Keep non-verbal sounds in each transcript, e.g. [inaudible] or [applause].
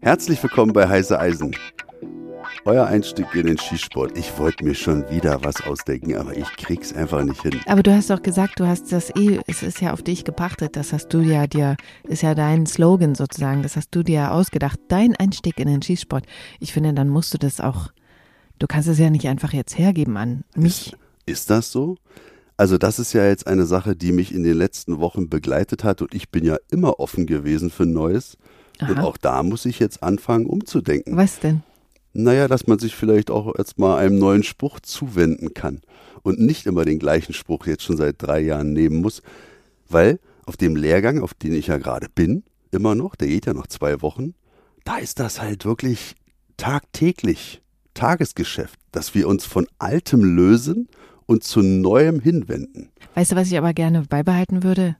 Herzlich willkommen bei Heiße Eisen. Euer Einstieg in den Skisport. Ich wollte mir schon wieder was ausdenken, aber ich krieg's einfach nicht hin. Aber du hast doch gesagt, du hast das eh, es ist ja auf dich gepachtet, das hast du ja dir, ist ja dein Slogan sozusagen, das hast du dir ausgedacht, dein Einstieg in den Skisport. Ich finde, dann musst du das auch, du kannst es ja nicht einfach jetzt hergeben an mich. Ist, ist das so? Also das ist ja jetzt eine Sache, die mich in den letzten Wochen begleitet hat und ich bin ja immer offen gewesen für Neues. Und Aha. auch da muss ich jetzt anfangen umzudenken. Was denn? Naja, dass man sich vielleicht auch jetzt mal einem neuen Spruch zuwenden kann und nicht immer den gleichen Spruch jetzt schon seit drei Jahren nehmen muss, weil auf dem Lehrgang, auf den ich ja gerade bin, immer noch, der geht ja noch zwei Wochen, da ist das halt wirklich tagtäglich, Tagesgeschäft, dass wir uns von Altem lösen und zu Neuem hinwenden. Weißt du, was ich aber gerne beibehalten würde?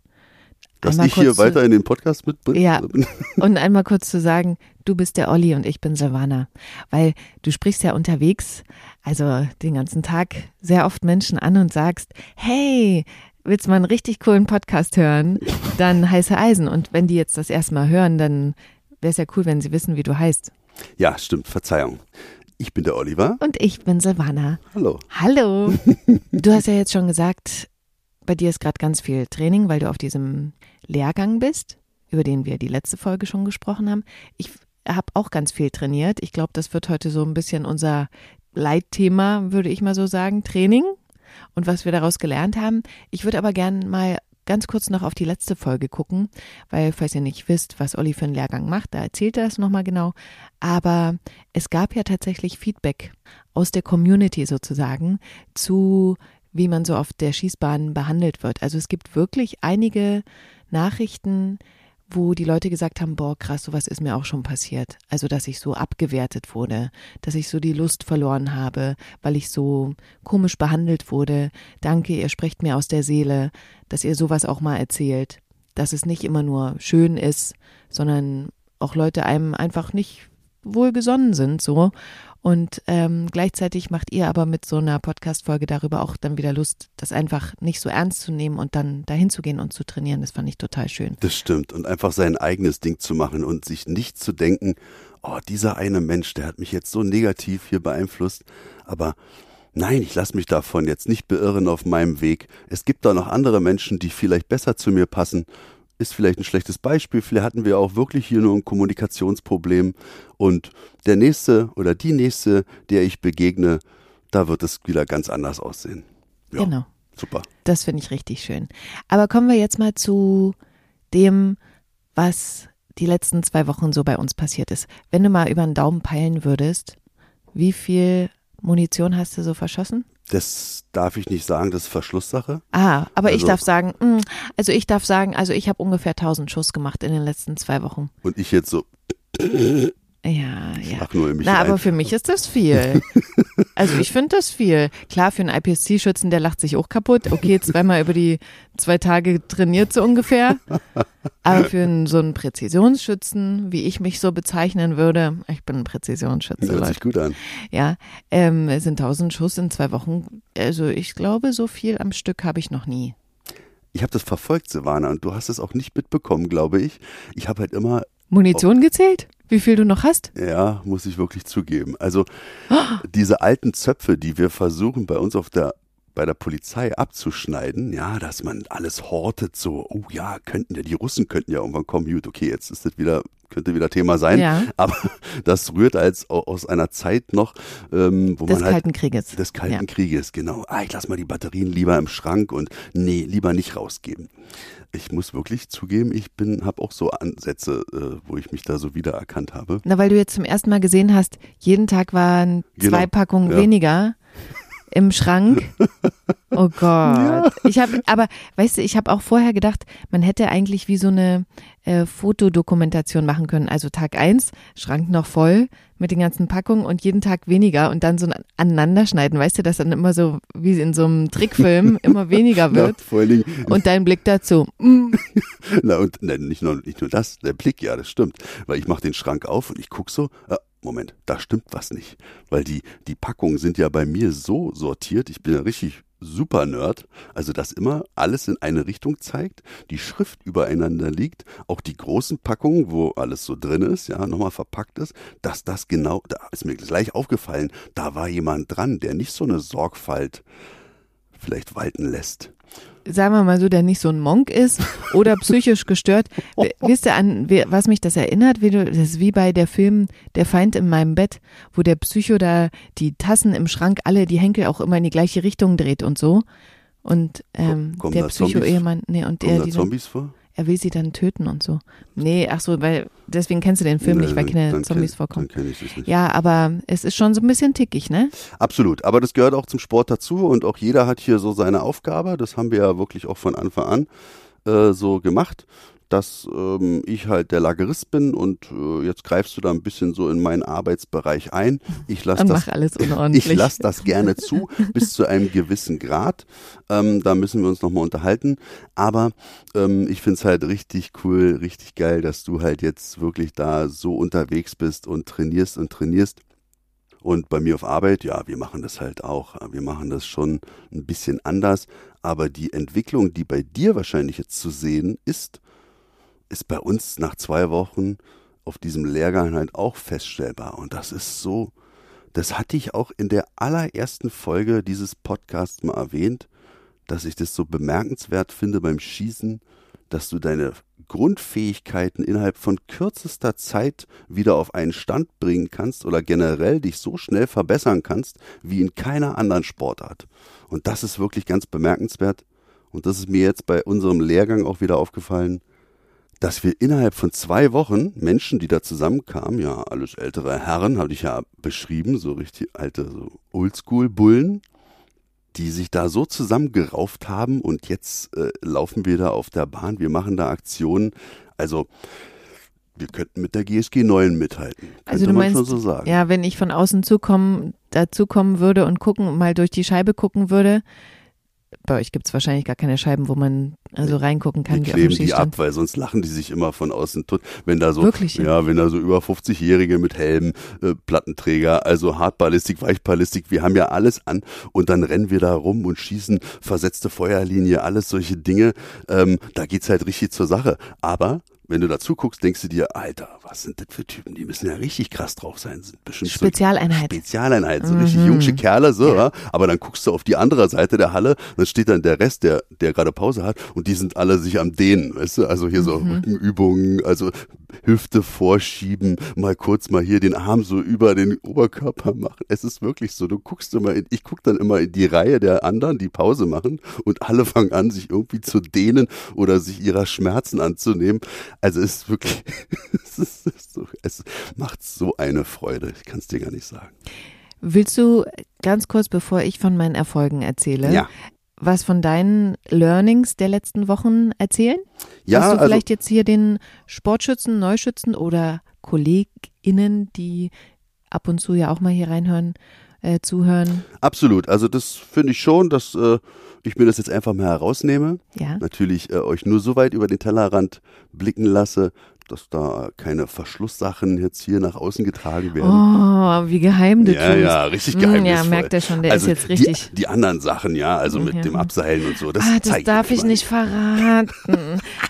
Dass Einmal ich hier weiter in den Podcast mitbringe. Ja. [laughs] Und einmal kurz zu sagen, du bist der Olli und ich bin Silvana. Weil du sprichst ja unterwegs, also den ganzen Tag, sehr oft Menschen an und sagst, hey, willst du mal einen richtig coolen Podcast hören? Dann heiße Eisen. Und wenn die jetzt das erste Mal hören, dann wäre es ja cool, wenn sie wissen, wie du heißt. Ja, stimmt, Verzeihung. Ich bin der Oliver. Und ich bin Silvana. Hallo. Hallo. [laughs] Du hast ja jetzt schon gesagt, bei dir ist gerade ganz viel Training, weil du auf diesem Lehrgang bist, über den wir die letzte Folge schon gesprochen haben. Ich habe auch ganz viel trainiert. Ich glaube, das wird heute so ein bisschen unser Leitthema, würde ich mal so sagen, Training und was wir daraus gelernt haben. Ich würde aber gern mal ganz kurz noch auf die letzte Folge gucken, weil falls ihr nicht wisst, was Olli für einen Lehrgang macht, da erzählt er es nochmal genau. Aber es gab ja tatsächlich Feedback aus der Community sozusagen zu, wie man so auf der Schießbahn behandelt wird. Also es gibt wirklich einige Nachrichten, wo die Leute gesagt haben, boah, krass, sowas ist mir auch schon passiert. Also, dass ich so abgewertet wurde, dass ich so die Lust verloren habe, weil ich so komisch behandelt wurde. Danke, ihr sprecht mir aus der Seele, dass ihr sowas auch mal erzählt. Dass es nicht immer nur schön ist, sondern auch Leute einem einfach nicht wohlgesonnen sind, so. Und ähm, gleichzeitig macht ihr aber mit so einer Podcast-Folge darüber auch dann wieder Lust, das einfach nicht so ernst zu nehmen und dann dahin zu gehen und zu trainieren. Das fand ich total schön. Das stimmt. Und einfach sein eigenes Ding zu machen und sich nicht zu denken, oh, dieser eine Mensch, der hat mich jetzt so negativ hier beeinflusst. Aber nein, ich lasse mich davon jetzt nicht beirren auf meinem Weg. Es gibt da noch andere Menschen, die vielleicht besser zu mir passen. Ist vielleicht ein schlechtes Beispiel. Vielleicht hatten wir auch wirklich hier nur ein Kommunikationsproblem. Und der nächste oder die nächste, der ich begegne, da wird es wieder ganz anders aussehen. Ja, Genau. Super. Das finde ich richtig schön. Aber kommen wir jetzt mal zu dem, was die letzten zwei Wochen so bei uns passiert ist. Wenn du mal über den Daumen peilen würdest, wie viel Munition hast du so verschossen? Das darf ich nicht sagen, das ist Verschlusssache. Ah, aber ich Also- darf sagen, mm, also ich darf sagen, also ich habe ungefähr 1000 Schuss gemacht in den letzten zwei Wochen. Und ich jetzt so, Ja, ja. ach nur Na, aber für mich ist das viel. [laughs] Also ich finde das viel. Klar, für einen IPSC-Schützen, der lacht sich auch kaputt. Okay, zweimal über die zwei Tage trainiert so ungefähr. Aber für einen, so einen Präzisionsschützen, wie ich mich so bezeichnen würde, ich bin ein Präzisionsschütze, Hört Leute. sich gut an. Ja, ähm, es sind 1000 Schuss in zwei Wochen. Also ich glaube, so viel am Stück habe ich noch nie. Ich habe das verfolgt, Silvana, und du hast es auch nicht mitbekommen, glaube ich. Ich habe halt immer, Munition gezählt? Wie viel du noch hast? ja, muss ich wirklich zugeben. Also diese alten Zöpfe, die wir versuchen bei uns auf der bei der Polizei abzuschneiden, ja, dass man alles hortet, so, oh ja, könnten ja, die Russen könnten ja irgendwann kommen, gut, okay, jetzt ist das wieder, könnte wieder Thema sein, Ja. aber [laughs] das rührt als au- aus einer Zeit noch, ähm, wo Des man halt Kalten Krieges. des Kalten Ja. Krieges, genau. Ah, ich lass mal die Batterien lieber im Schrank und nee, lieber nicht rausgeben. Ich muss wirklich zugeben, ich bin, habe auch so Ansätze, äh, wo ich mich da so wiedererkannt habe. Na, weil du jetzt zum ersten Mal gesehen hast, jeden Tag waren Genau, zwei Packungen ja. weniger im Schrank. [laughs] Oh Gott. Ich habe, aber weißt du, ich habe auch vorher gedacht, man hätte eigentlich wie so eine äh, Fotodokumentation machen können. Also Tag eins, Schrank noch voll mit den ganzen Packungen und jeden Tag weniger und dann so ein Aneinanderschneiden. Weißt du, dass dann immer so wie in so einem Trickfilm [laughs] immer weniger Na, wird. vor allen Dingen, Und dein Blick dazu. mm, [laughs] na, und na, nicht, nur, nicht nur das, der Blick, ja, das stimmt. Weil ich mache den Schrank auf und ich guck so, äh, Moment, da stimmt was nicht. Weil die, die Packungen sind ja bei mir so sortiert, ich bin ja richtig super Nerd, also dass immer alles in eine Richtung zeigt, die Schrift übereinander liegt, auch die großen Packungen, wo alles so drin ist, ja, nochmal verpackt ist, dass das genau, da ist mir gleich aufgefallen, da war jemand dran, der nicht so eine Sorgfalt vielleicht walten lässt sagen wir mal so, der nicht so ein Monk ist [laughs] oder psychisch gestört. Wisst ihr an, was mich das erinnert? Wie du, das ist wie bei der Film Der Feind in meinem Bett, wo der Psycho da die Tassen im Schrank alle, die Henkel auch immer in die gleiche Richtung dreht und so. Und ähm, der Psycho-Ehemann, nee, und der, die Zombies vor? Er will sie dann töten und so. Nee, ach so, weil deswegen kennst du den Film nee, nicht, weil keine Zombies kenn, vorkommen. Dann kenn ich es nicht. Ja, aber es ist schon so ein bisschen tickig, ne? Absolut, aber das gehört auch zum Sport dazu und auch jeder hat hier so seine Aufgabe. Das haben wir ja wirklich auch von Anfang an äh, so gemacht dass ähm, ich halt der Lagerist bin und äh, jetzt greifst du da ein bisschen so in meinen Arbeitsbereich ein. Ich lasse das, [laughs] ich lasse das gerne zu [laughs] bis zu einem gewissen Grad. Ähm, da müssen wir uns nochmal unterhalten. Aber ähm, ich finde es halt richtig cool, richtig geil, dass du halt jetzt wirklich da so unterwegs bist und trainierst und trainierst. Und bei mir auf Arbeit, ja, wir machen das halt auch. Wir machen das schon ein bisschen anders. Aber die Entwicklung, die bei dir wahrscheinlich jetzt zu sehen ist, ist bei uns nach zwei Wochen auf diesem Lehrgang halt auch feststellbar. Und das ist so, das hatte ich auch in der allerersten Folge dieses Podcasts mal erwähnt, dass ich das so bemerkenswert finde beim Schießen, dass du deine Grundfähigkeiten innerhalb von kürzester Zeit wieder auf einen Stand bringen kannst oder generell dich so schnell verbessern kannst wie in keiner anderen Sportart. Und das ist wirklich ganz bemerkenswert. Und das ist mir jetzt bei unserem Lehrgang auch wieder aufgefallen dass wir innerhalb von zwei Wochen Menschen, die da zusammenkamen, ja, alles ältere Herren, habe ich ja beschrieben, so richtig alte, so Oldschool-Bullen, die sich da so zusammengerauft haben und jetzt äh, laufen wir da auf der Bahn, wir machen da Aktionen. Also wir könnten mit der GSG 9 mithalten. Also du meinst, so sagen. ja, wenn ich von außen zukommen, dazukommen würde und gucken, mal durch die Scheibe gucken würde, bei euch gibt es wahrscheinlich gar keine Scheiben, wo man also reingucken kann. Die kleben die ab, weil sonst lachen die sich immer von außen tot. Wenn da so, Wirklich? ja, wenn da so über 50-Jährige mit Helm, äh, Plattenträger, also Hartballistik, Weichballistik, wir haben ja alles an und dann rennen wir da rum und schießen versetzte Feuerlinie, alles solche Dinge. Ähm, da geht's halt richtig zur Sache. Aber wenn du dazu guckst, denkst du dir, Alter, was sind das für Typen? Die müssen ja richtig krass drauf sein. Sind bestimmt Spezialeinheit. So Spezialeinheit, so mhm. richtig jungsche Kerle, so, ja. Aber dann guckst du auf die andere Seite der Halle, dann steht dann der Rest, der, der gerade Pause hat, und die sind alle sich am Dehnen, weißt du? Also hier so mhm. Rückenübungen, also Hüfte vorschieben, mal kurz mal hier den Arm so über den Oberkörper machen. Es ist wirklich so, du guckst immer, in, ich guck dann immer in die Reihe der anderen, die Pause machen, und alle fangen an, sich irgendwie zu dehnen oder sich ihrer Schmerzen anzunehmen. Also es ist wirklich, [laughs] es, ist so, es macht so eine Freude. Ich kann es dir gar nicht sagen. Willst du ganz kurz, bevor ich von meinen Erfolgen erzähle, ja. was von deinen Learnings der letzten Wochen erzählen? Ja, Hast du also, vielleicht jetzt hier den Sportschützen, Neuschützen oder KollegInnen, die ab und zu ja auch mal hier reinhören, äh, zuhören? Absolut. Also das finde ich schon, dass äh, ich mir das jetzt einfach mal herausnehme. Ja. Natürlich äh, euch nur so weit über den Tellerrand blicken lasse, dass da keine Verschlusssachen jetzt hier nach außen getragen werden. Oh, wie geheim du ja, tust. Ja, richtig geheimnisvoll. Ja, merkt er schon, der also ist jetzt richtig. Die, die anderen Sachen, ja, also mit ja. dem Abseilen und so, das, ah, das darf ich nicht verraten.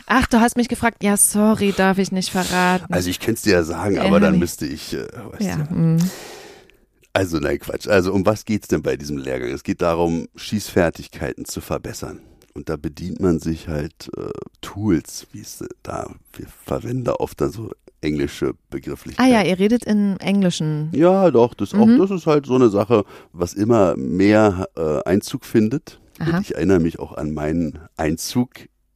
Ach, du hast mich gefragt, ja, sorry, darf ich nicht verraten. Also ich könnte es dir ja sagen, aber dann müsste ich, äh, weißt ja. Du, mm. Also nein, Quatsch. Also um was geht's denn bei diesem Lehrgang? Es geht darum, Schießfertigkeiten zu verbessern. Und da bedient man sich halt äh, Tools, wie es da, wir verwenden da oft da so englische Begrifflichkeiten. Ah ja, ihr redet in Englischen. Ja, doch, das mhm. auch, das ist halt so eine Sache, was immer mehr äh, Einzug findet. Ich erinnere mich auch an meinen Einzug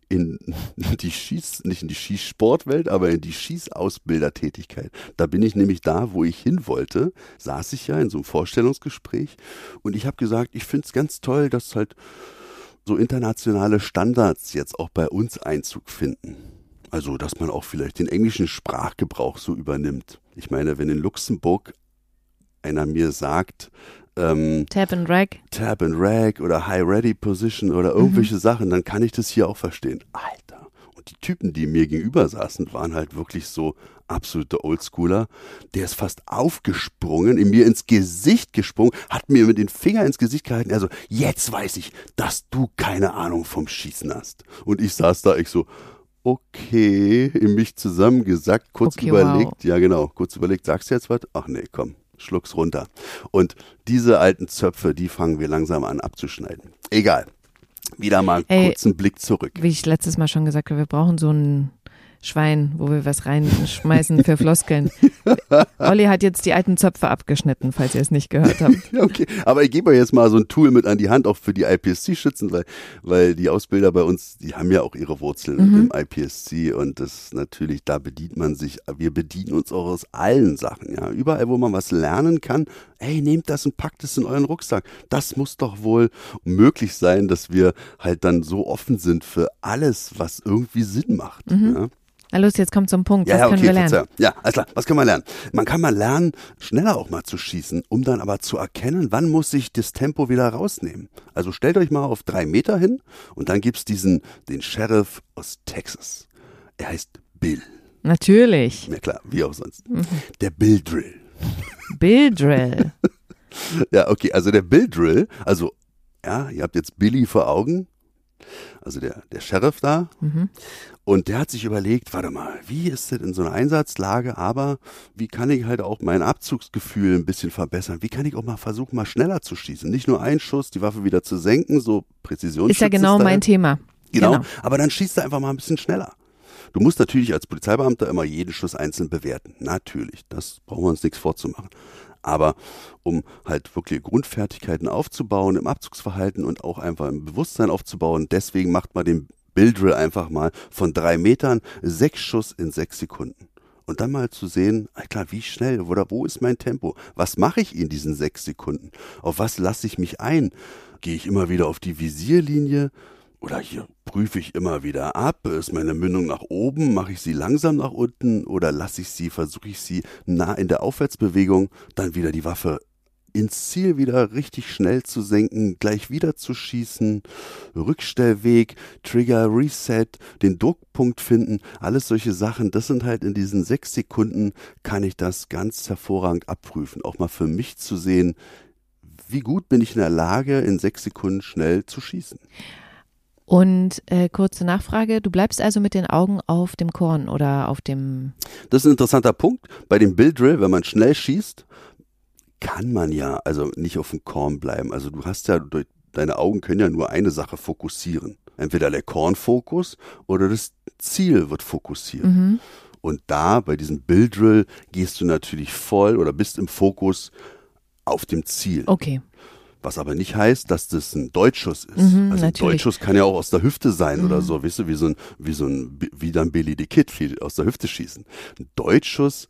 in [laughs] die Schieß, nicht in die Schießsportwelt, aber in die Schießausbildertätigkeit. Da bin ich nämlich da, wo ich hin wollte, saß ich ja in so einem Vorstellungsgespräch und ich habe gesagt, ich finde es ganz toll, dass halt so internationale Standards jetzt auch bei uns Einzug finden. Also, dass man auch vielleicht den englischen Sprachgebrauch so übernimmt. Ich meine, wenn in Luxemburg einer mir sagt, ähm, Tap and Rag. Tap and Rag oder High Ready Position oder irgendwelche mhm. Sachen, dann kann ich das hier auch verstehen. Alter. Und Und die Typen, die mir gegenüber saßen, waren halt wirklich so absolute Oldschooler. Der ist fast aufgesprungen, in mir ins Gesicht gesprungen, hat mir mit den Finger ins Gesicht gehalten. Also, jetzt weiß ich, dass du keine Ahnung vom Schießen hast. Und ich saß da, ich so, okay, in mich zusammengesackt, kurz Okay, überlegt, wow. ja genau, kurz überlegt, sagst du jetzt was? Ach nee, komm, schluck's runter. Und diese alten Zöpfe, die fangen wir langsam an abzuschneiden. Egal. Wieder mal einen Ey. kurzen Blick zurück. Wie ich letztes Mal schon gesagt habe, wir brauchen so ein Schwein, wo wir was reinschmeißen für Floskeln. [laughs] Olli hat jetzt die alten Zöpfe abgeschnitten, falls ihr es nicht gehört habt. Ja, [laughs] okay. Aber ich gebe euch jetzt mal so ein Tool mit an die Hand, auch für die IPSC-Schützen, weil, weil die Ausbilder bei uns, die haben ja auch ihre Wurzeln im IPSC und das natürlich, da bedient man sich, wir bedienen uns auch aus allen Sachen, ja. Überall, wo man was lernen kann, ey, nehmt das und packt es in euren Rucksack. Das muss doch wohl möglich sein, dass wir halt dann so offen sind für alles, was irgendwie Sinn macht. Ja? Na los, jetzt kommt zum Punkt. Was Ja, ja, können okay, wir lernen? Verzeihung. Ja, alles klar. Was kann man lernen? Man kann mal lernen, schneller auch mal zu schießen, um dann aber zu erkennen, wann muss ich das Tempo wieder rausnehmen. Also stellt euch mal auf drei Meter hin und dann gibt's diesen, den Sheriff aus Texas. Er heißt Bill. Natürlich. Ja klar, wie auch sonst. Mhm. Der Bill Drill. Bill Drill. [laughs] Ja, okay, also der Bill Drill, also, ja, ihr habt jetzt Billy vor Augen, also der, der Sheriff da, Mhm. und der hat sich überlegt, warte mal, wie ist das in so einer Einsatzlage, aber wie kann ich halt auch mein Abzugsgefühl ein bisschen verbessern? Wie kann ich auch mal versuchen, mal schneller zu schießen? Nicht nur einen Schuss, die Waffe wieder zu senken, so Präzision. Ist ja genau mein Thema. Genau, aber dann schießt er einfach mal ein bisschen schneller. Du musst natürlich als Polizeibeamter immer jeden Schuss einzeln bewerten. Natürlich, das brauchen wir uns nichts vorzumachen. Aber um halt wirklich Grundfertigkeiten aufzubauen im Abzugsverhalten und auch einfach im Bewusstsein aufzubauen, deswegen macht man den Billdrill einfach mal von drei Metern sechs Schuss in sechs Sekunden. Und dann mal zu sehen, klar, wie schnell oder wo ist mein Tempo? Was mache ich in diesen sechs Sekunden? Auf was lasse ich mich ein? Gehe ich immer wieder auf die Visierlinie? Oder hier prüfe ich immer wieder ab, ist meine Mündung nach oben, mache ich sie langsam nach unten? Oder lasse ich sie, versuche ich sie nah in der Aufwärtsbewegung, dann wieder die Waffe ins Ziel wieder richtig schnell zu senken, gleich wieder zu schießen, Rückstellweg, Trigger, Reset, den Druckpunkt finden, alles solche Sachen, das sind halt in diesen sechs Sekunden kann ich das ganz hervorragend abprüfen, auch mal für mich zu sehen, wie gut bin ich in der Lage, in sechs Sekunden schnell zu schießen. Und äh, kurze Nachfrage, du bleibst also mit den Augen auf dem Korn oder auf dem Das ist ein interessanter Punkt. Bei dem Bill Drill, wenn man schnell schießt, kann man ja also nicht auf dem Korn bleiben. Also du hast ja, deine Augen können ja nur eine Sache fokussieren. Entweder der Kornfokus oder das Ziel wird fokussiert. Mhm. Und da, bei diesem Bill Drill, gehst du natürlich voll oder bist im Fokus auf dem Ziel. Okay. Was aber nicht heißt, dass das ein Deutschuss ist. Mhm, also ein. Deutschuss kann ja auch aus der Hüfte sein oder so, weißt du, wie so ein, wie so ein, wie dann Billy the Kid aus der Hüfte schießen. Ein Deutschuss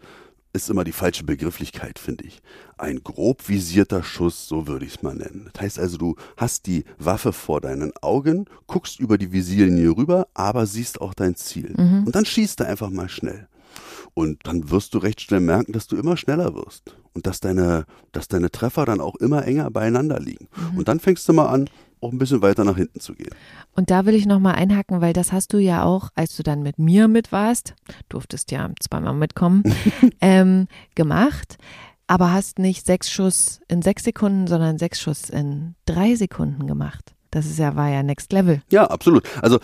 ist immer die falsche Begrifflichkeit, finde ich. Ein grob visierter Schuss, so würde ich es mal nennen. Das heißt also, du hast die Waffe vor deinen Augen, guckst über die Visierlinie rüber, aber siehst auch dein Ziel. Und dann schießt du einfach mal schnell. Und dann wirst du recht schnell merken, dass du immer schneller wirst. Und dass deine, dass deine Treffer dann auch immer enger beieinander liegen. Und dann fängst du mal an, auch ein bisschen weiter nach hinten zu gehen. Und da will ich nochmal einhaken, weil das hast du ja auch, als du dann mit mir mit warst, durftest ja zweimal mitkommen, [laughs] ähm, gemacht, aber hast nicht sechs Schuss in sechs Sekunden, sondern sechs Schuss in drei Sekunden gemacht. Das ist ja, war ja Next Level. Ja, absolut. Also äh,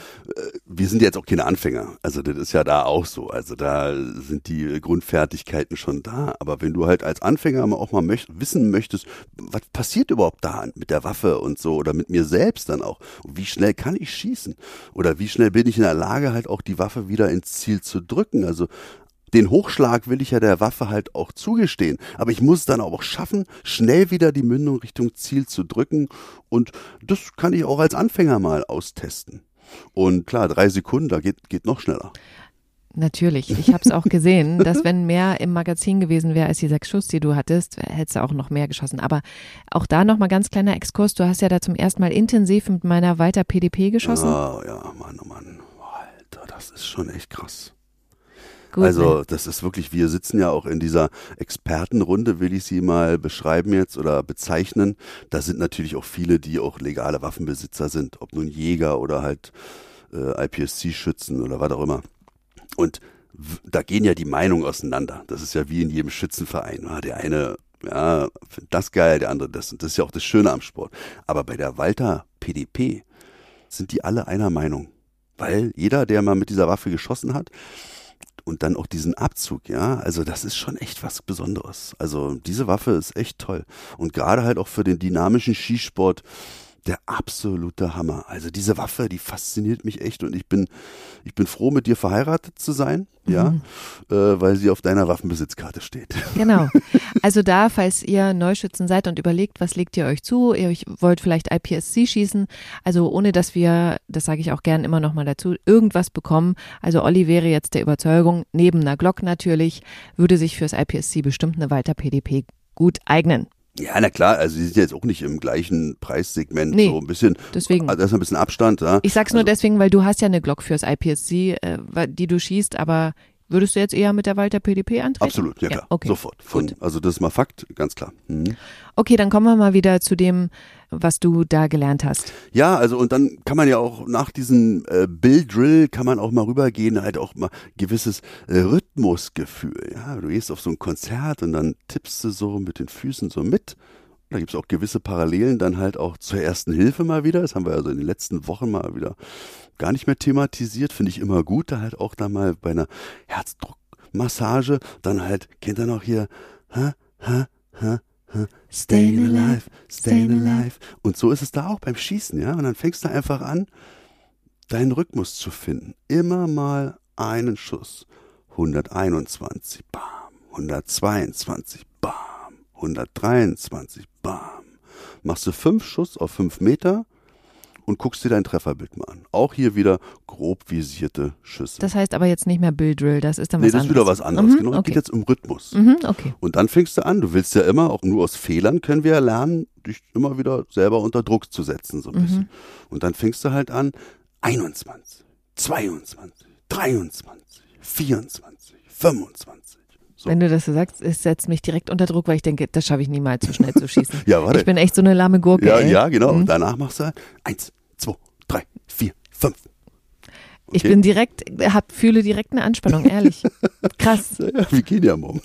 wir sind jetzt auch keine Anfänger. Also das ist ja da auch so. Also da sind die Grundfertigkeiten schon da. Aber wenn du halt als Anfänger auch mal möcht wissen möchtest, was passiert überhaupt da mit der Waffe und so oder mit mir selbst dann auch? Wie schnell kann ich schießen? Oder wie schnell bin ich in der Lage, halt auch die Waffe wieder ins Ziel zu drücken? Also den Hochschlag will ich ja der Waffe halt auch zugestehen. Aber ich muss es dann auch schaffen, schnell wieder die Mündung Richtung Ziel zu drücken. Und das kann ich auch als Anfänger mal austesten. Und klar, drei Sekunden, da geht, geht noch schneller. Natürlich. Ich habe es auch gesehen, [laughs] dass wenn mehr im Magazin gewesen wäre als die sechs Schuss, die du hattest, hättest du auch noch mehr geschossen. Aber auch da nochmal ganz kleiner Exkurs. Du hast ja da zum ersten Mal intensiv mit meiner Walter PDP geschossen. Oh ja, Mann, oh Mann. Alter, das ist schon echt krass. Gut, also das ist wirklich, wir sitzen ja auch in dieser Expertenrunde, will ich sie mal beschreiben jetzt oder bezeichnen. Da sind natürlich auch viele, die auch legale Waffenbesitzer sind, ob nun Jäger oder halt äh, IPSC-Schützen oder was auch immer. Und da gehen ja die Meinungen auseinander. Das ist ja wie in jedem Schützenverein. Ah, der eine, ja, findet das geil, der andere das. Und das ist ja auch das Schöne am Sport. Aber bei der Walter PDP sind die alle einer Meinung. Weil jeder, der mal mit dieser Waffe geschossen hat, und dann auch diesen Abzug, ja, also das ist schon echt was Besonderes. Also diese Waffe ist echt toll. Und gerade halt auch für den dynamischen Skisport, der absolute Hammer. Also diese Waffe, die fasziniert mich echt und ich bin, ich bin froh, mit dir verheiratet zu sein, mhm. ja, äh, weil sie auf deiner Waffenbesitzkarte steht. [laughs] Genau. Also da, falls ihr Neuschützen seid und überlegt, was legt ihr euch zu, ihr wollt vielleicht IPSC schießen, also ohne dass wir, das sage ich auch gern immer noch mal dazu, irgendwas bekommen. Also Olli wäre jetzt der Überzeugung, neben einer Glock natürlich, würde sich fürs IPSC bestimmt eine Walter PDP gut eignen. Ja, na klar, also sie sind jetzt auch nicht im gleichen Preissegment, nee, so ein bisschen, deswegen. also da ist ein bisschen Abstand. Ja. Ich sag's also, nur deswegen, weil du hast ja eine Glock fürs IPSC, äh, die du schießt, aber würdest du jetzt eher mit der Walter PDP antreten? Absolut, ja klar, ja, okay. sofort. Von, also das ist mal Fakt, ganz klar. Mhm. Okay, dann kommen wir mal wieder zu dem, was du da gelernt hast. Ja, also und dann kann man ja auch nach diesem äh, Bill Drill kann man auch mal rübergehen, halt auch mal gewisses äh, Rhythmusgefühl. Ja, du gehst auf so ein Konzert und dann tippst du so mit den Füßen so mit. Da gibt es auch gewisse Parallelen dann halt auch zur ersten Hilfe mal wieder. Das haben wir also in den letzten Wochen mal wieder gar nicht mehr thematisiert. Finde ich immer gut, da halt auch dann mal bei einer Herzdruckmassage dann halt, kennt ihr noch hier, ha, ha, ha, Staying alive, staying alive. Und so ist es da auch beim Schießen, ja. Und dann fängst du einfach an, deinen Rhythmus zu finden. Immer mal einen Schuss. 121, bam. 122, bam. 123, bam. Machst du fünf Schuss auf fünf Meter, und guckst dir dein Trefferbild mal an. Auch hier wieder grob visierte Schüsse. Das heißt aber jetzt nicht mehr Bill Drill, das ist dann was nee, das ist wieder was anderes. Mhm, genau, okay. geht jetzt um Rhythmus. Mhm, okay. Und dann fängst du an, du willst ja immer, auch nur aus Fehlern können wir ja lernen, dich immer wieder selber unter Druck zu setzen, so ein mhm. bisschen. Und dann fängst du halt an, 21, 22, 23, 24, 25. So. Wenn du das so sagst, es setzt mich direkt unter Druck, weil ich denke, das schaffe ich niemals so schnell zu schießen. [laughs] ja, warte. Ich bin echt so eine lahme Gurke. Ja, ey. ja, genau. Mhm. Und danach machst du halt eins, zwei, drei, vier, fünf. Okay. Ich bin direkt, hab, fühle direkt eine Anspannung, ehrlich. [laughs] Krass. Ja, wir gehen ja morgen.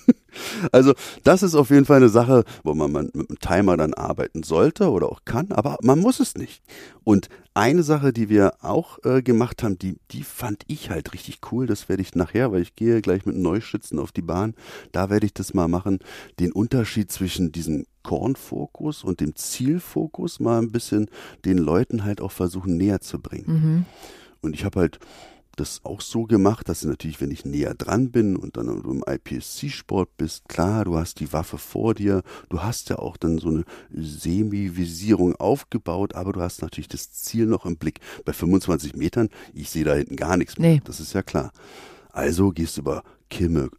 Also das ist auf jeden Fall eine Sache, wo man mit einem Timer dann arbeiten sollte oder auch kann, aber man muss es nicht. Und eine Sache, die wir auch äh, gemacht haben, die, die fand ich halt richtig cool, das werde ich nachher, weil ich gehe gleich mit Neuschützen auf die Bahn, da werde ich das mal machen, den Unterschied zwischen diesem Kornfokus und dem Zielfokus mal ein bisschen den Leuten halt auch versuchen näher zu bringen. Mhm. Und ich habe halt das auch so gemacht, dass natürlich, wenn ich näher dran bin und dann im IPSC-Sport bist, klar, du hast die Waffe vor dir, du hast ja auch dann so eine Semi-Visierung aufgebaut, aber du hast natürlich das Ziel noch im Blick. Bei 25 Metern, ich sehe da hinten gar nichts mehr, nee. das ist ja klar. Also gehst du über Kimme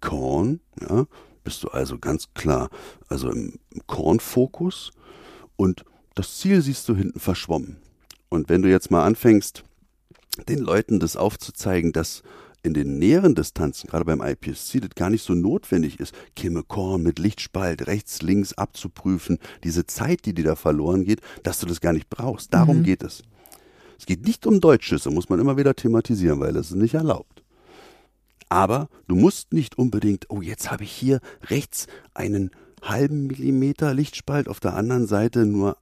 Korn, ja, bist du also ganz klar, also im Kornfokus und das Ziel siehst du hinten verschwommen. Und wenn du jetzt mal anfängst, den Leuten das aufzuzeigen, dass in den näheren Distanzen, gerade beim IPSC, das gar nicht so notwendig ist, Kimme Korn mit Lichtspalt rechts, links abzuprüfen, diese Zeit, die dir da verloren geht, dass du das gar nicht brauchst. Darum mhm. geht es. Es geht nicht um Deutschschüsse, muss man immer wieder thematisieren, weil das ist nicht erlaubt. Aber du musst nicht unbedingt, oh, jetzt habe ich hier rechts einen halben Millimeter Lichtspalt, auf der anderen Seite nur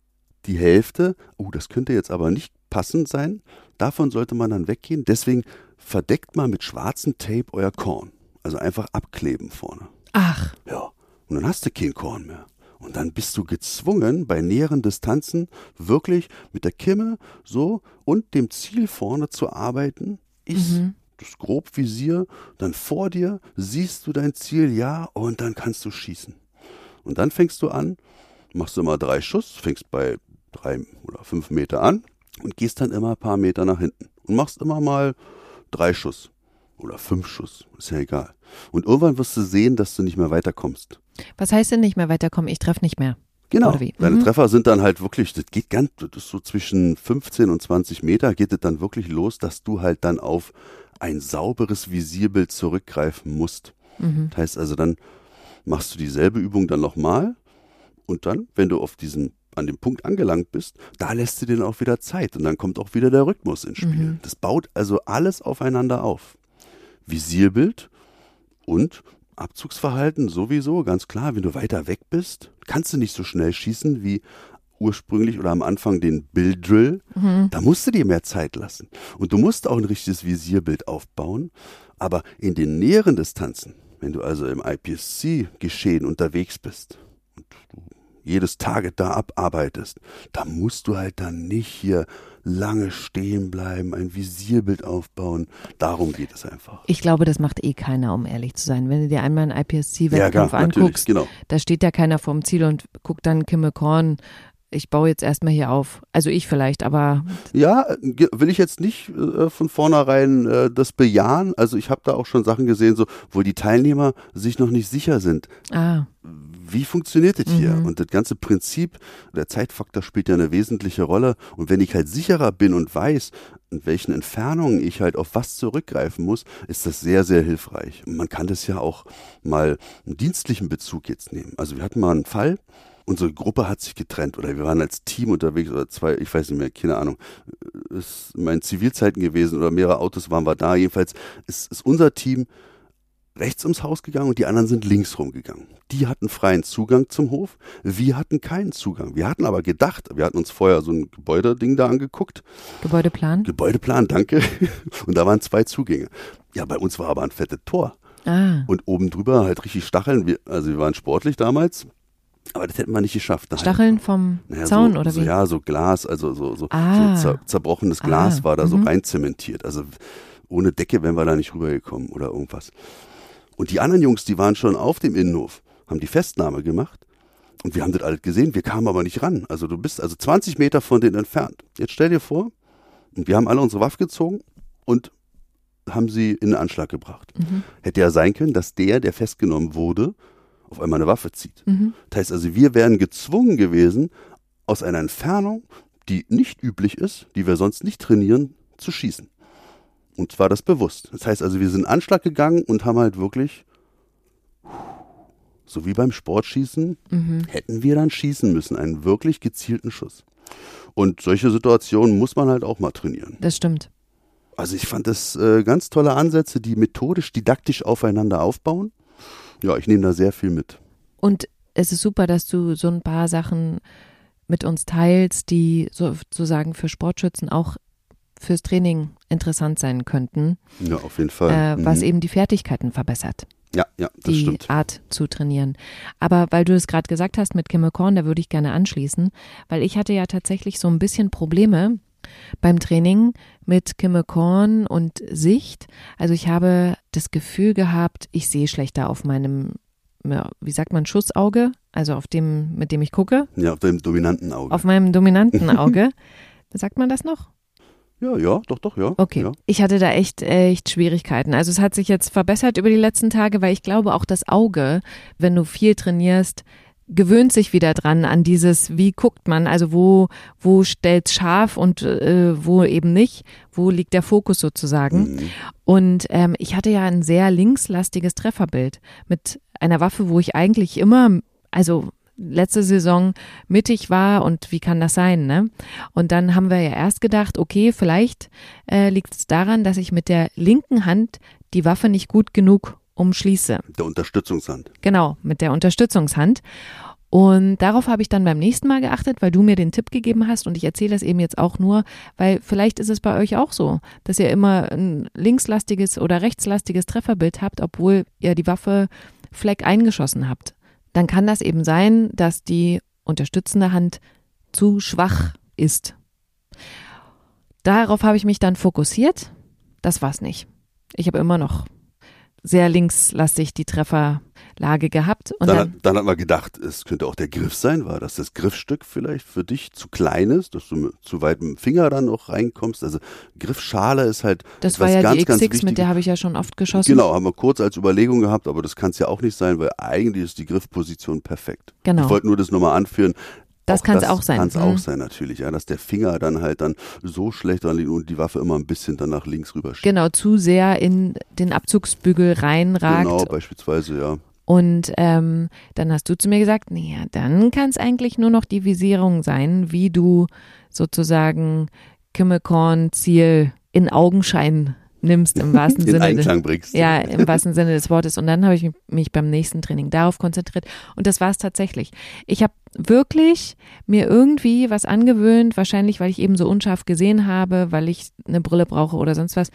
die Hälfte. Oh, das könnte jetzt aber nicht passend sein. Davon sollte man dann weggehen. Deswegen verdeckt mal mit schwarzem Tape euer Korn. Also einfach abkleben vorne. Ach. Ja. Und dann hast du kein Korn mehr. Und dann bist du gezwungen, bei näheren Distanzen wirklich mit der Kimme so und dem Ziel vorne zu arbeiten. Ich mhm. das grob Visier, dann vor dir siehst du dein Ziel, ja, und dann kannst du schießen. Und dann fängst du an, machst du mal drei Schuss, fängst bei drei oder fünf Meter an, und gehst dann immer ein paar Meter nach hinten und machst immer mal drei Schuss oder fünf Schuss, ist ja egal. Und irgendwann wirst du sehen, dass du nicht mehr weiterkommst. Was heißt denn nicht mehr weiterkommen? Ich treffe nicht mehr. Genau. Deine mhm. Treffer sind dann halt wirklich, das geht ganz, das ist so zwischen 15 und 20 Meter geht es dann wirklich los, dass du halt dann auf ein sauberes Visierbild zurückgreifen musst. Mhm. Das heißt also, dann machst du dieselbe Übung dann nochmal und dann, wenn du auf diesen an dem Punkt angelangt bist, da lässt du dir dann auch wieder Zeit und dann kommt auch wieder der Rhythmus ins Spiel. Mhm. Das baut also alles aufeinander auf. Visierbild und Abzugsverhalten sowieso, ganz klar, wenn du weiter weg bist, kannst du nicht so schnell schießen wie ursprünglich oder am Anfang den Bilddrill. Mhm. Da musst du dir mehr Zeit lassen. Und du musst auch ein richtiges Visierbild aufbauen. Aber in den näheren Distanzen, wenn du also im IPSC-Geschehen unterwegs bist und du jedes Target da abarbeitest, da musst du halt dann nicht hier lange stehen bleiben, ein Visierbild aufbauen. Darum geht es einfach. Ich glaube, das macht eh keiner, um ehrlich zu sein. Wenn du dir einmal einen Ja, IPSC-Wettkampf natürlich, anguckst, genau. da steht ja keiner vorm Ziel und guckt dann Kimme Korn. Ich baue jetzt erstmal hier auf. Also ich vielleicht, aber Ja, will ich jetzt nicht äh, von vornherein äh, das bejahen. Also ich habe da auch schon Sachen gesehen, so wo die Teilnehmer sich noch nicht sicher sind. ah, Wie funktioniert das hier? Mhm. Und das ganze Prinzip, der Zeitfaktor spielt ja eine wesentliche Rolle. Und wenn ich halt sicherer bin und weiß, in welchen Entfernungen ich halt auf was zurückgreifen muss, ist das sehr, sehr hilfreich. Und man kann das ja auch mal einen dienstlichen Bezug jetzt nehmen. Also wir hatten mal einen Fall, unsere Gruppe hat sich getrennt oder wir waren als Team unterwegs oder zwei, ich weiß nicht mehr, keine Ahnung, ist in meinen Zivilzeiten gewesen oder mehrere Autos waren wir da. Jedenfalls ist, ist unser Team rechts ums Haus gegangen und die anderen sind links rumgegangen. Die hatten freien Zugang zum Hof, wir hatten keinen Zugang. Wir hatten aber gedacht, wir hatten uns vorher so ein Gebäudeding da angeguckt, Gebäudeplan? Gebäudeplan, danke, [laughs] und da waren zwei Zugänge. Ja, bei uns war aber ein fettes Tor Ah, und oben drüber halt richtig Stacheln. Wir, also wir waren sportlich damals, aber das hätten wir nicht geschafft. Eine Stacheln vom naja, Zaun so, oder so, wie? Ja, so Glas, also so, so, Ah. so zer, zerbrochenes Glas Ah, war da so mhm. reinzementiert. Also ohne Decke wären wir da nicht rübergekommen oder irgendwas. Und die anderen Jungs, die waren schon auf dem Innenhof, haben die Festnahme gemacht. Und wir haben das alles gesehen, wir kamen aber nicht ran. Also du bist also 20 Meter von denen entfernt. Jetzt stell dir vor, und wir haben alle unsere Waffe gezogen und haben sie in den Anschlag gebracht. Mhm. Hätte ja sein können, dass der, der festgenommen wurde, auf einmal eine Waffe zieht. Mhm. Das heißt also, wir wären gezwungen gewesen, aus einer Entfernung, die nicht üblich ist, die wir sonst nicht trainieren, zu schießen. Und zwar das bewusst. Das heißt also, wir sind in Anschlag gegangen und haben halt wirklich, so wie beim Sportschießen, Mhm. hätten wir dann schießen müssen, einen wirklich gezielten Schuss. Und solche Situationen muss man halt auch mal trainieren. Das stimmt. Also ich fand das äh, ganz tolle Ansätze, die methodisch, didaktisch aufeinander aufbauen. Ja, ich nehme da sehr viel mit. Und es ist super, dass du so ein paar Sachen mit uns teilst, die so- sozusagen für Sportschützen auch fürs Training interessant sein könnten, Ja, auf jeden Fall. äh, was Mhm. eben die Fertigkeiten verbessert, Ja, ja, das die stimmt. Art zu trainieren. Aber weil du es gerade gesagt hast mit Kimme Korn, da würde ich gerne anschließen, weil ich hatte ja tatsächlich so ein bisschen Probleme beim Training mit Kimme Korn und Sicht. Also ich habe das Gefühl gehabt, ich sehe schlechter auf meinem, wie sagt man, Schussauge, also auf dem, mit dem ich gucke, Ja, auf deinem dominanten Auge. auf meinem dominanten [laughs] Auge. Sagt man das noch? Ja, ja, doch, doch, ja. Okay. Ja. Ich hatte da echt, echt Schwierigkeiten. Also es hat sich jetzt verbessert über die letzten Tage, weil ich glaube auch das Auge, wenn du viel trainierst, gewöhnt sich wieder dran an dieses, wie guckt man, also wo, wo stellt's scharf und äh, wo eben nicht, wo liegt der Fokus sozusagen. Mhm. Und ähm, ich hatte ja ein sehr linkslastiges Trefferbild mit einer Waffe, wo ich eigentlich immer, also letzte Saison mittig war und wie kann das sein, ne? Und dann haben wir ja erst gedacht, okay, vielleicht äh, liegt es daran, dass ich mit der linken Hand die Waffe nicht gut genug umschließe. Der Unterstützungshand. Genau, mit der Unterstützungshand. Und darauf habe ich dann beim nächsten Mal geachtet, weil du mir den Tipp gegeben hast und ich erzähle das eben jetzt auch nur, weil vielleicht ist es bei euch auch so, dass ihr immer ein linkslastiges oder rechtslastiges Trefferbild habt, obwohl ihr die Waffe Fleck eingeschossen habt. Dann kann das eben sein, dass die unterstützende Hand zu schwach ist. Darauf habe ich mich dann fokussiert. Das war's nicht. Ich habe immer noch sehr linkslastig die Trefferlage gehabt. Und Dann, dann, hat- dann hat man gedacht, es könnte auch der Griff sein. War das das Griffstück vielleicht für dich zu klein ist, dass du mit zu weit mit dem Finger dann noch reinkommst? Also Griffschale ist halt das war ja ganz, die ganz X6, mit der habe ich ja schon oft geschossen. Genau, haben wir kurz als Überlegung gehabt, aber das kann es ja auch nicht sein, weil eigentlich ist die Griffposition perfekt. Genau. Ich wollte nur das nochmal anführen. Das kann's auch sein. Kann es Mhm. auch sein, natürlich, ja, dass der Finger dann halt dann so schlecht dran liegt und die Waffe immer ein bisschen dann nach links rüber schiebt. Genau, zu sehr in den Abzugsbügel reinragt. Genau, beispielsweise, ja. Und ähm, dann hast du zu mir gesagt, naja, dann kann es eigentlich nur noch die Visierung sein, wie du sozusagen Kimmelkorn-Ziel in Augenschein nimmst im wahrsten In Sinne Einklang des, bringst. ja im wahrsten Sinne des Wortes und dann habe ich mich beim nächsten Training darauf konzentriert und das war es tatsächlich. Ich habe wirklich mir irgendwie was angewöhnt, wahrscheinlich weil ich eben so unscharf gesehen habe, weil ich eine Brille brauche oder sonst was,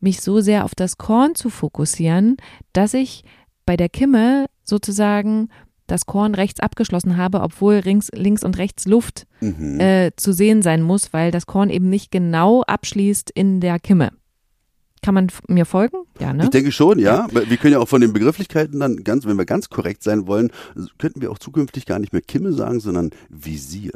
mich so sehr auf das Korn zu fokussieren, dass ich bei der Kimme sozusagen das Korn rechts abgeschlossen habe, obwohl links, links und rechts Luft Mhm. äh, zu sehen sein muss, weil das Korn eben nicht genau abschließt in der Kimme. Kann man mir folgen? Ja, ne? Ich denke schon, ja. Wir können ja auch von den Begrifflichkeiten dann ganz, wenn wir ganz korrekt sein wollen, könnten wir auch zukünftig gar nicht mehr Kimme sagen, sondern Visier.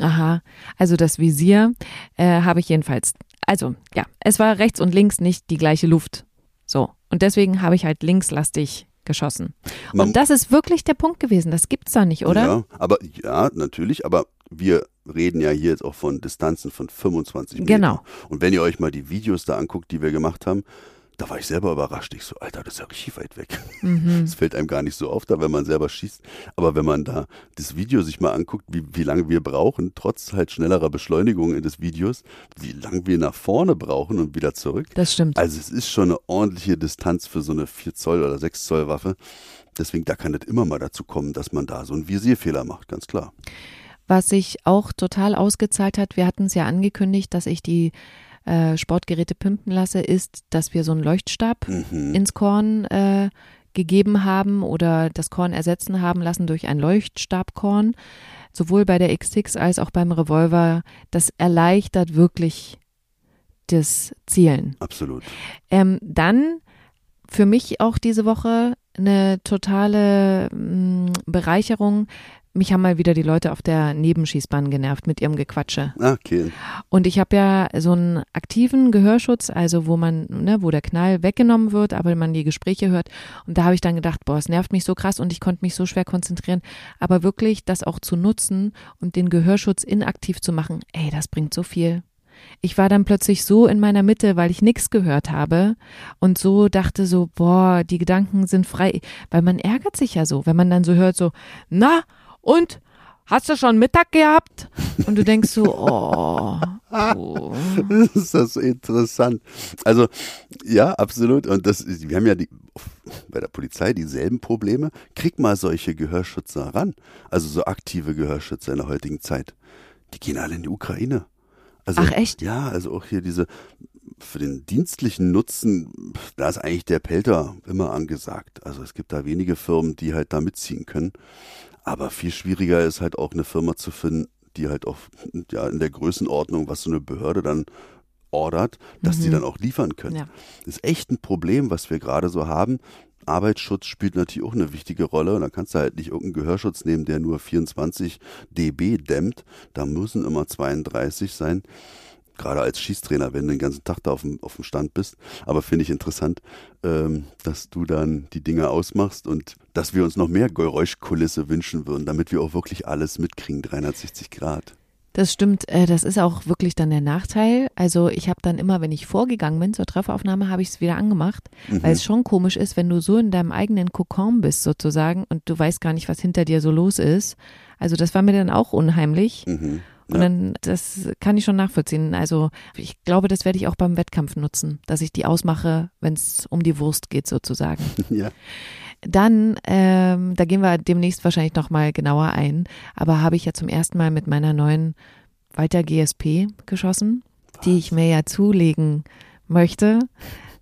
Aha, also das Visier äh, habe ich jedenfalls. Also ja, es war rechts und links nicht die gleiche Luft. So. Und deswegen habe ich halt linkslastig geschossen. Man- und das ist wirklich der Punkt gewesen. Das gibt's da nicht, oder? Ja, aber ja, natürlich, aber wir reden ja hier jetzt auch von Distanzen von 25 Meter. Genau. Und wenn ihr euch mal die Videos da anguckt, die wir gemacht haben, da war ich selber überrascht. Ich so, Alter, das ist ja richtig weit weg. Mhm. [laughs] Das fällt einem gar nicht so auf, da wenn man selber schießt. Aber wenn man da das Video sich mal anguckt, wie, wie lange wir brauchen, trotz halt schnellerer Beschleunigung des Videos, wie lange wir nach vorne brauchen und wieder zurück. Das stimmt. Also es ist schon eine ordentliche Distanz für so eine 4 Zoll oder 6 Zoll Waffe. Deswegen, da kann es immer mal dazu kommen, dass man da so einen Visierfehler macht, ganz klar. Was sich auch total ausgezahlt hat, wir hatten es ja angekündigt, dass ich die äh, Sportgeräte pimpen lasse, ist, dass wir so einen Leuchtstab Mhm. ins Korn äh, gegeben haben oder das Korn ersetzen haben lassen durch ein Leuchtstabkorn. Sowohl bei der XX als auch beim Revolver. Das erleichtert wirklich das Zielen. Absolut. Ähm, dann für mich auch diese Woche eine totale mh, Bereicherung. Mich haben mal wieder die Leute auf der Nebenschießbahn genervt mit ihrem Gequatsche. Okay. Und ich habe ja so einen aktiven Gehörschutz, also wo man, ne, wo der Knall weggenommen wird, aber man die Gespräche hört. Und da habe ich dann gedacht, boah, es nervt mich so krass und ich konnte mich so schwer konzentrieren. Aber wirklich das auch zu nutzen und den Gehörschutz inaktiv zu machen, ey, das bringt so viel. Ich war dann plötzlich so in meiner Mitte, weil ich nichts gehört habe und so dachte so, boah, die Gedanken sind frei, weil man ärgert sich ja so, wenn man dann so hört so, na und hast du schon Mittag gehabt? Und du denkst so, oh, oh. Das [laughs] ist das interessant. Also, ja, absolut. Und das, wir haben ja die, bei der Polizei dieselben Probleme. Krieg mal solche Gehörschützer ran. Also so aktive Gehörschützer in der heutigen Zeit. Die gehen alle in die Ukraine. Also, Ach, echt? Ja, also auch hier diese, für den dienstlichen Nutzen, da ist eigentlich der Pelter immer angesagt. Also es gibt da wenige Firmen, die halt da mitziehen können. Aber viel schwieriger ist halt auch eine Firma zu finden, die halt auch ja, in der Größenordnung, was so eine Behörde dann ordert, dass die dann auch liefern können. Ja. Das ist echt ein Problem, was wir gerade so haben. Arbeitsschutz spielt natürlich auch eine wichtige Rolle. Und da kannst du halt nicht irgendeinen Gehörschutz nehmen, der nur 24 dB dämmt. Da müssen immer 32 sein. Gerade als Schießtrainer, wenn du den ganzen Tag da auf dem, auf dem Stand bist. Aber finde ich interessant, ähm, dass du dann die Dinge ausmachst und dass wir uns noch mehr Geräuschkulisse wünschen würden, damit wir auch wirklich alles mitkriegen, 360 Grad. Das stimmt, äh, das ist auch wirklich dann der Nachteil. Also ich habe dann immer, wenn ich vorgegangen bin zur Treffaufnahme, habe ich es wieder angemacht, weil es schon komisch ist, wenn du so in deinem eigenen Kokon bist sozusagen und du weißt gar nicht, was hinter dir so los ist. Also das war mir dann auch unheimlich. Mhm. Und dann, das kann ich schon nachvollziehen. Also ich glaube, das werde ich auch beim Wettkampf nutzen, dass ich die ausmache, wenn es um die Wurst geht sozusagen. [laughs] Ja. Dann, ähm, da gehen wir demnächst wahrscheinlich nochmal genauer ein, aber habe ich ja zum ersten Mal mit meiner neuen Walter GSP geschossen, die ich mir ja zulegen möchte.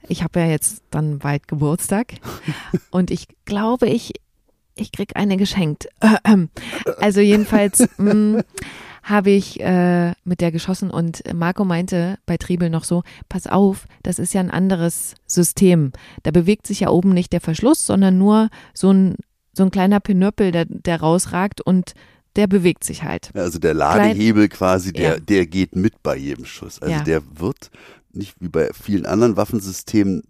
Ich habe ja jetzt dann bald Geburtstag. [laughs] Und ich glaube, ich, ich krieg eine geschenkt. [clears throat] Also jedenfalls mh, habe ich äh, mit der geschossen und Marco meinte bei Triebel noch so, pass auf, das ist ja ein anderes System. Da bewegt sich ja oben nicht der Verschluss, sondern nur so ein, so ein kleiner Pinöppel, der, der rausragt und der bewegt sich halt. Also der Ladehebel quasi, der, Ja. der geht mit bei jedem Schuss. Also Ja. der wird nicht wie bei vielen anderen Waffensystemen,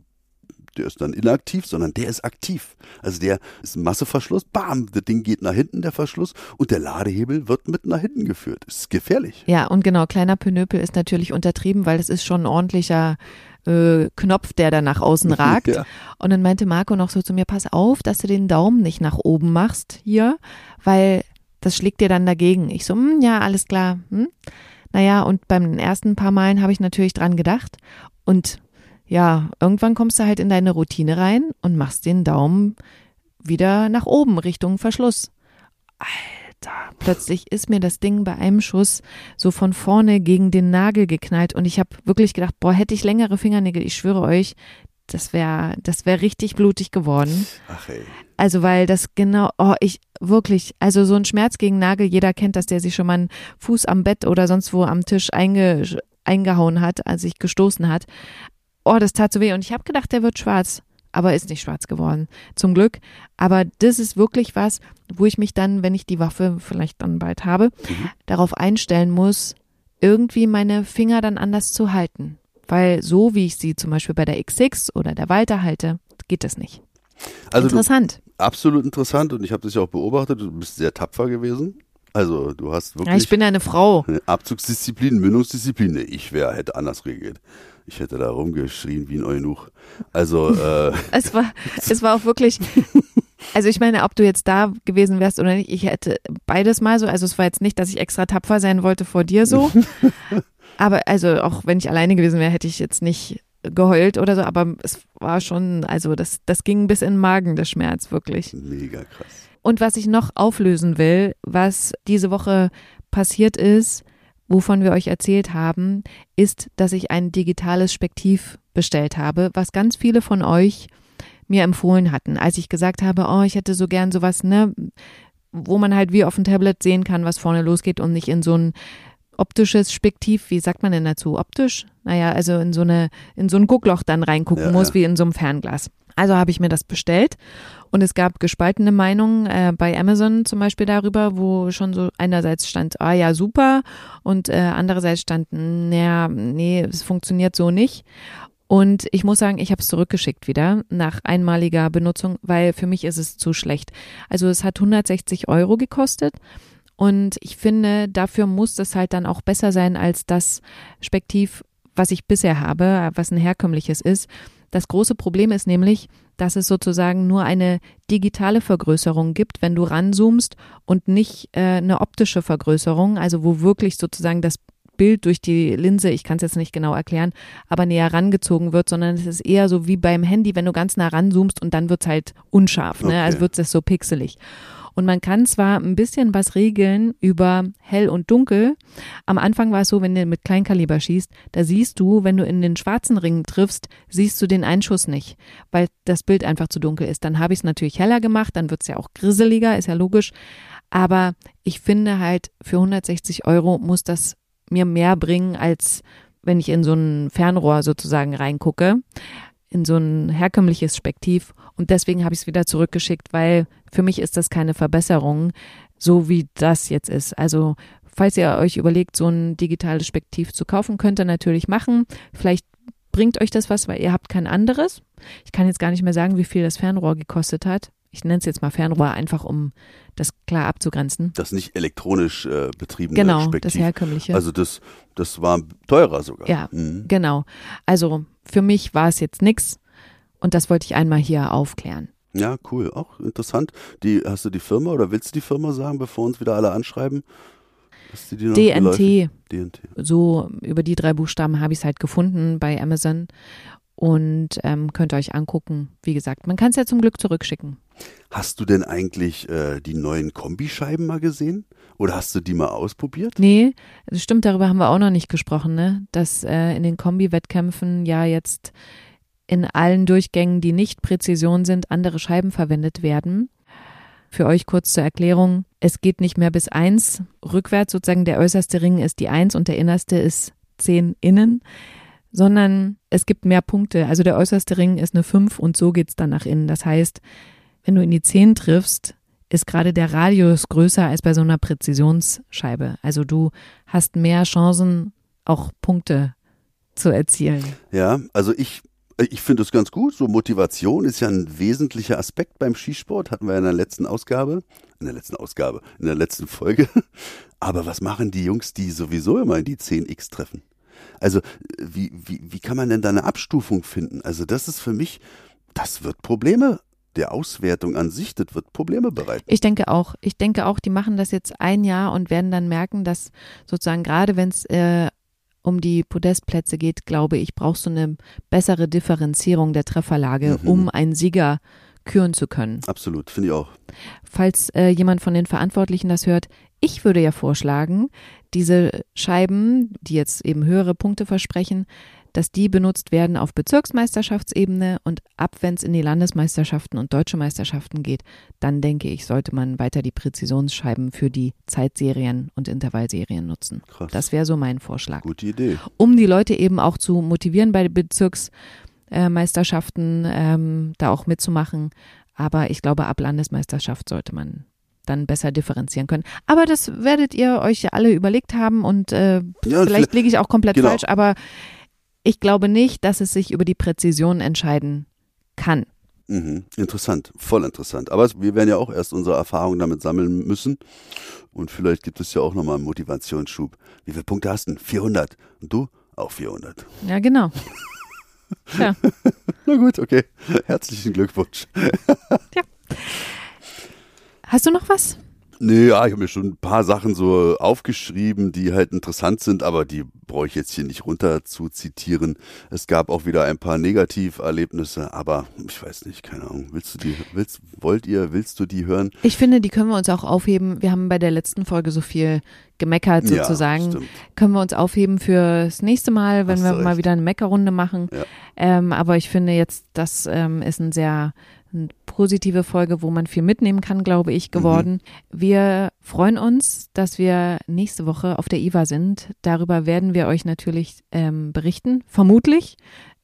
der ist dann inaktiv, sondern der ist aktiv. Also der ist ein Masseverschluss, bam, das Ding geht nach hinten, der Verschluss, und der Ladehebel wird mit nach hinten geführt. Das ist gefährlich. Ja, und genau, kleiner Pinöpel ist natürlich untertrieben, weil es ist schon ein ordentlicher äh, Knopf, der da nach außen [laughs] ragt. Ja. Und dann meinte Marco noch so zu mir, pass auf, dass du den Daumen nicht nach oben machst hier, weil das schlägt dir dann dagegen. Ich so, hm, ja, alles klar. Hm? Naja, und beim ersten paar Malen habe ich natürlich dran gedacht. Und ja, irgendwann kommst du halt in deine Routine rein und machst den Daumen wieder nach oben Richtung Verschluss. Alter, plötzlich ist mir das Ding bei einem Schuss so von vorne gegen den Nagel geknallt und ich habe wirklich gedacht, boah, hätte ich längere Fingernägel, ich schwöre euch, das wäre das wäre richtig blutig geworden. Ach ey. Also weil das genau, oh, ich wirklich, also so ein Schmerz gegen Nagel, jeder kennt das, der sich schon mal einen Fuß am Bett oder sonst wo am Tisch einge, eingehauen hat, als sich gestoßen hat. Oh, das tat so weh und ich habe gedacht, der wird schwarz, aber ist nicht schwarz geworden, zum Glück. Aber das ist wirklich was, wo ich mich dann, wenn ich die Waffe vielleicht dann bald habe, Mhm. darauf einstellen muss, irgendwie meine Finger dann anders zu halten. Weil so wie ich sie zum Beispiel bei der XX oder der Walter halte, geht das nicht. Also du, Interessant. absolut interessant und ich habe das ja auch beobachtet. Du bist sehr tapfer gewesen. Also du hast Ja, wirklich ich bin ja eine Frau. eine Abzugsdisziplin, Mündungsdisziplin. Nee, ich wäre hätte anders reagiert. Ich hätte da rumgeschrien wie ein Eunuch. Also äh, [laughs] Es war, es war auch wirklich, also ich meine, ob du jetzt da gewesen wärst oder nicht, ich hätte beides mal so, also es war jetzt nicht, dass ich extra tapfer sein wollte vor dir so, [laughs] aber also auch wenn ich alleine gewesen wäre, hätte ich jetzt nicht geheult oder so, aber es war schon, also das, das ging bis in den Magen, der Schmerz, wirklich. mega krass. Und was ich noch auflösen will, was diese Woche passiert ist, wovon wir euch erzählt haben, ist, dass ich ein digitales Spektiv bestellt habe, was ganz viele von euch mir empfohlen hatten, als ich gesagt habe, oh, ich hätte so gern sowas, ne, wo man halt wie auf dem Tablet sehen kann, was vorne losgeht und nicht in so ein optisches Spektiv, wie sagt man denn dazu? Optisch? Naja, also in so eine, in so ein Guckloch dann reingucken Ja, muss, ja. wie in so einem Fernglas. Also habe ich mir das bestellt und es gab gespaltene Meinungen äh, bei Amazon zum Beispiel darüber, wo schon so einerseits stand, ah ja, super und äh, andererseits stand, naja, nee, es funktioniert so nicht. Und ich muss sagen, ich habe es zurückgeschickt wieder nach einmaliger Benutzung, weil für mich ist es zu schlecht. Also es hat 160 Euro gekostet und ich finde, dafür muss das halt dann auch besser sein als das Spektiv, was ich bisher habe, was ein herkömmliches ist. Das große Problem ist nämlich, dass es sozusagen nur eine digitale Vergrößerung gibt, wenn du ranzoomst und nicht äh, eine optische Vergrößerung, also wo wirklich sozusagen das Bild durch die Linse, ich kann es jetzt nicht genau erklären, aber näher rangezogen wird, sondern es ist eher so wie beim Handy, wenn du ganz nah ranzoomst und dann wird's halt unscharf, ne? Okay. also wird es so pixelig. Und man kann zwar ein bisschen was regeln über hell und dunkel. Am Anfang war es so, wenn du mit Kleinkaliber schießt, da siehst du, wenn du in den schwarzen Ring triffst, siehst du den Einschuss nicht, weil das Bild einfach zu dunkel ist. Dann habe ich es natürlich heller gemacht, dann wird's ja auch grisseliger, ist ja logisch. Aber ich finde halt, für 160 Euro muss das mir mehr bringen, als wenn ich in so ein Fernrohr sozusagen reingucke, in so ein herkömmliches Spektiv. Und deswegen habe ich es wieder zurückgeschickt, weil für mich ist das keine Verbesserung, so wie das jetzt ist. Also falls ihr euch überlegt, so ein digitales Spektiv zu kaufen, könnt ihr natürlich machen. Vielleicht bringt euch das was, weil ihr habt kein anderes. Ich kann jetzt gar nicht mehr sagen, wie viel das Fernrohr gekostet hat. Ich nenne es jetzt mal Fernrohr, einfach um das klar abzugrenzen. Das nicht elektronisch äh, betriebene Genau, das Spektiv. herkömmliche. Also das, das war teurer sogar. Ja. Mhm. Genau. Also für mich war es jetzt nix und das wollte ich einmal hier aufklären. Ja, cool. Auch interessant. Die, hast du die Firma oder willst du die Firma sagen, bevor uns wieder alle anschreiben? Die die DNT, DNT. so über die drei Buchstaben habe ich es halt gefunden bei Amazon und ähm, könnt ihr euch angucken. Wie gesagt, man kann es ja zum Glück zurückschicken. Hast du denn eigentlich äh, die neuen Kombischeiben mal gesehen? Oder hast du die mal ausprobiert? Nee, das stimmt, darüber haben wir auch noch nicht gesprochen, ne? Dass äh, in den Kombi-Wettkämpfen ja jetzt in allen Durchgängen, die nicht Präzision sind, andere Scheiben verwendet werden. Für euch kurz zur Erklärung. Es geht nicht mehr bis eins rückwärts, sozusagen der äußerste Ring ist die eins und der innerste ist zehn innen, sondern es gibt mehr Punkte. Also der äußerste Ring ist eine fünf und so geht's dann nach innen. Das heißt, wenn du in die zehn triffst, ist gerade der Radius größer als bei so einer Präzisionsscheibe. Also du hast mehr Chancen, auch Punkte zu erzielen. Ja, also ich, ich finde es ganz gut. So Motivation ist ja ein wesentlicher Aspekt beim Skisport. Hatten wir in der letzten Ausgabe. In der letzten Ausgabe, in der letzten Folge. [laughs] Aber was machen die Jungs, die sowieso immer in die 10x treffen? Also wie, wie, wie kann man denn da eine Abstufung finden? Also das ist für mich, das wird Probleme der Auswertung an sich, das wird Probleme bereiten. Ich denke auch. Ich denke auch, die machen das jetzt ein Jahr und werden dann merken, dass sozusagen gerade wenn es äh, um die Podestplätze geht, glaube ich, brauchst du eine bessere Differenzierung der Trefferlage, Mhm. um einen Sieger küren zu können. Absolut, finde ich auch. Falls äh, jemand von den Verantwortlichen das hört, ich würde ja vorschlagen, diese Scheiben, die jetzt eben höhere Punkte versprechen, dass die benutzt werden auf Bezirksmeisterschaftsebene und ab, wenn es in die Landesmeisterschaften und deutsche Meisterschaften geht, dann denke ich, sollte man weiter die Präzisionsscheiben für die Zeitserien und Intervallserien nutzen. Krass. Das wäre so mein Vorschlag. Gute Idee. Um die Leute eben auch zu motivieren bei Bezirksmeisterschaften, ähm, da auch mitzumachen. Aber ich glaube, ab Landesmeisterschaft sollte man dann besser differenzieren können. Aber das werdet ihr euch ja alle überlegt haben und äh, Ja, vielleicht liege ich auch komplett genau. falsch, aber ich glaube nicht, dass es sich über die Präzision entscheiden kann. Mhm. Interessant, voll interessant. Aber wir werden ja auch erst unsere Erfahrungen damit sammeln müssen. Und vielleicht gibt es ja auch nochmal einen Motivationsschub. Wie viele Punkte hast du? 400. Und du? Auch 400. Ja, genau. [laughs] Ja. Na gut, okay. Herzlichen Glückwunsch. Hast du noch was? Nee, ja, ich habe mir schon ein paar Sachen so aufgeschrieben, die halt interessant sind, aber die brauche ich jetzt hier nicht runter zu zitieren. Es gab auch wieder ein paar Negativerlebnisse, aber ich weiß nicht, keine Ahnung. Willst du die, willst, wollt ihr, willst du die hören? Ich finde, die können wir uns auch aufheben. Wir haben bei der letzten Folge so viel gemeckert sozusagen. Ja, können wir uns aufheben fürs nächste Mal, wenn Hast wir du mal recht. wieder eine Meckerrunde machen. Ja. Ähm, aber ich finde jetzt, das ähm, ist eine sehr eine positive Folge, wo man viel mitnehmen kann, glaube ich, geworden. Wir freuen uns, dass wir nächste Woche auf der IWA sind. Darüber werden wir euch natürlich ähm, berichten, vermutlich.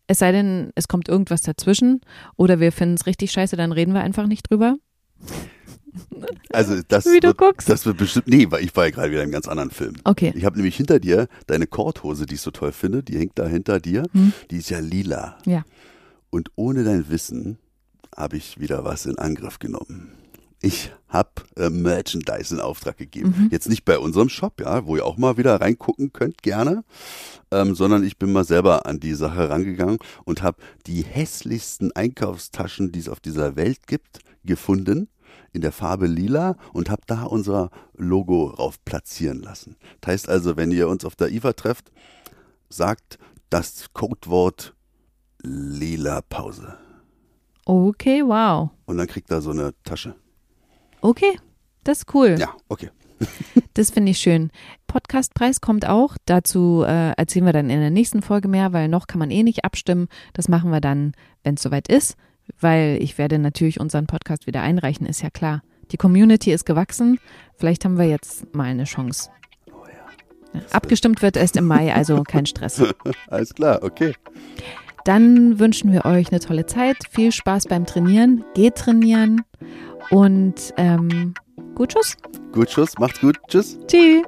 Es sei denn, es kommt irgendwas dazwischen oder wir finden es richtig scheiße, dann reden wir einfach nicht drüber. [laughs] Also das Wie du wird, guckst. das wird bestimmt, nee, weil ich war ja gerade wieder in einem ganz anderen Film. Okay. Ich habe nämlich hinter dir deine Korthose, die ich so toll finde, die hängt da hinter dir, Hm. die ist ja lila. Ja. Und ohne dein Wissen habe ich wieder was in Angriff genommen. Ich habe äh, Merchandise in Auftrag gegeben. Mhm. Jetzt nicht bei unserem Shop, ja, wo ihr auch mal wieder reingucken könnt, gerne, ähm, sondern ich bin mal selber an die Sache rangegangen und habe die hässlichsten Einkaufstaschen, die es auf dieser Welt gibt, gefunden in der Farbe lila und habe da unser Logo rauf platzieren lassen. Das heißt also, wenn ihr uns auf der IFA trefft, sagt das Codewort lila Pause. Okay, wow. Und dann kriegt er so eine Tasche. Okay, das ist cool. Ja, okay. [laughs] Das finde ich schön. Podcastpreis kommt auch. Dazu äh, erzählen wir dann in der nächsten Folge mehr, weil noch kann man eh nicht abstimmen. Das machen wir dann, wenn es soweit ist, weil ich werde natürlich unseren Podcast wieder einreichen, ist ja klar. Die Community ist gewachsen. Vielleicht haben wir jetzt mal eine Chance. Ja, abgestimmt wird erst im Mai, also kein Stress. [laughs] Alles klar, okay. Dann wünschen wir euch eine tolle Zeit, viel Spaß beim Trainieren, geht trainieren und ähm, gut Tschüss. Gut, Schuss, macht's gut, tschüss. Tschüss.